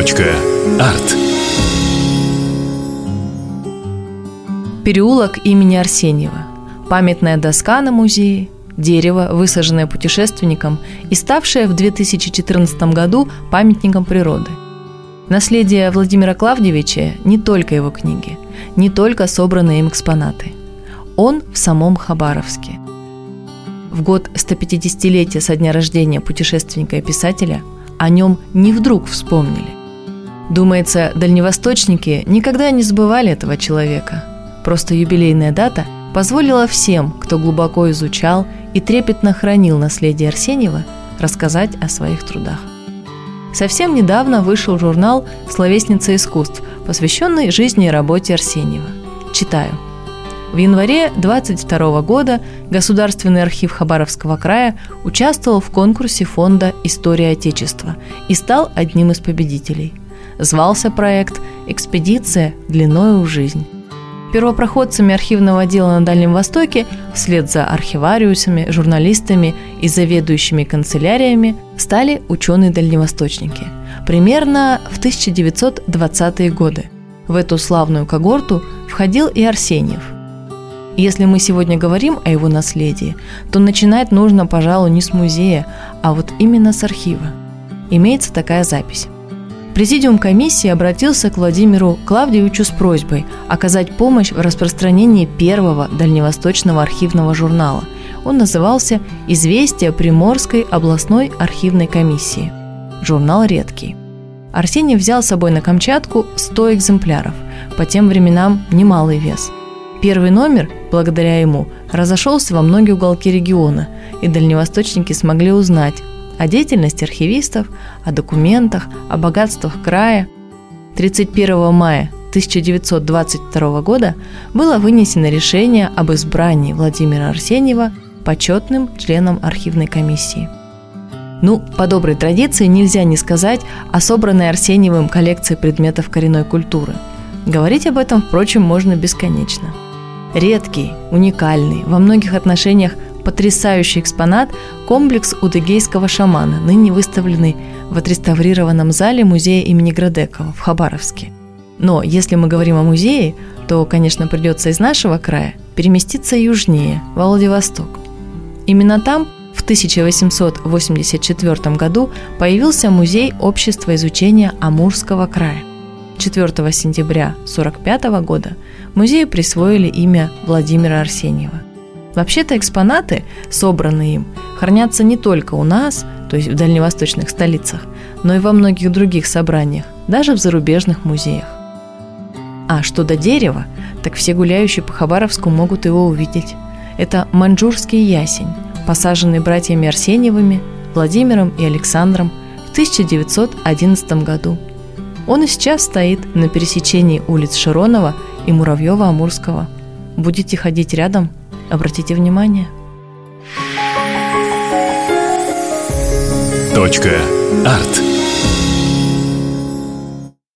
Арт. Переулок имени Арсеньева. Памятная доска на музее, дерево, высаженное путешественником и ставшее в 2014 году памятником природы. Наследие Владимира Клавдевича не только его книги, не только собранные им экспонаты. Он в самом Хабаровске. В год 150-летия со дня рождения путешественника и писателя о нем не вдруг вспомнили. Думается, дальневосточники никогда не забывали этого человека. Просто юбилейная дата позволила всем, кто глубоко изучал и трепетно хранил наследие Арсеньева, рассказать о своих трудах. Совсем недавно вышел журнал «Словесница искусств», посвященный жизни и работе Арсеньева. Читаю. В январе 22 года Государственный архив Хабаровского края участвовал в конкурсе фонда «История Отечества» и стал одним из победителей. Звался проект «Экспедиция длиною в жизнь». Первопроходцами архивного отдела на Дальнем Востоке, вслед за архивариусами, журналистами и заведующими канцеляриями, стали ученые-дальневосточники. Примерно в 1920-е годы. В эту славную когорту входил и Арсеньев. Если мы сегодня говорим о его наследии, то начинать нужно, пожалуй, не с музея, а вот именно с архива. Имеется такая запись. Президиум комиссии обратился к Владимиру Клавдевичу с просьбой оказать помощь в распространении первого дальневосточного архивного журнала. Он назывался «Известия Приморской областной архивной комиссии». Журнал редкий. Арсений взял с собой на Камчатку 100 экземпляров, по тем временам немалый вес. Первый номер, благодаря ему, разошелся во многие уголки региона, и дальневосточники смогли узнать, о деятельности архивистов, о документах, о богатствах края. 31 мая 1922 года было вынесено решение об избрании Владимира Арсеньева почетным членом архивной комиссии. Ну, по доброй традиции нельзя не сказать о собранной Арсеньевым коллекции предметов коренной культуры. Говорить об этом, впрочем, можно бесконечно. Редкий, уникальный, во многих отношениях потрясающий экспонат – комплекс удыгейского шамана, ныне выставленный в отреставрированном зале музея имени Градекова в Хабаровске. Но если мы говорим о музее, то, конечно, придется из нашего края переместиться южнее, в Владивосток. Именно там в 1884 году появился музей общества изучения Амурского края. 4 сентября 1945 года музею присвоили имя Владимира Арсеньева – Вообще-то экспонаты, собранные им, хранятся не только у нас, то есть в дальневосточных столицах, но и во многих других собраниях, даже в зарубежных музеях. А что до дерева, так все гуляющие по Хабаровску могут его увидеть. Это маньчжурский ясень, посаженный братьями Арсеньевыми, Владимиром и Александром в 1911 году. Он и сейчас стоит на пересечении улиц Широнова и Муравьева-Амурского. Будете ходить рядом – Обратите внимание. Точка. Арт.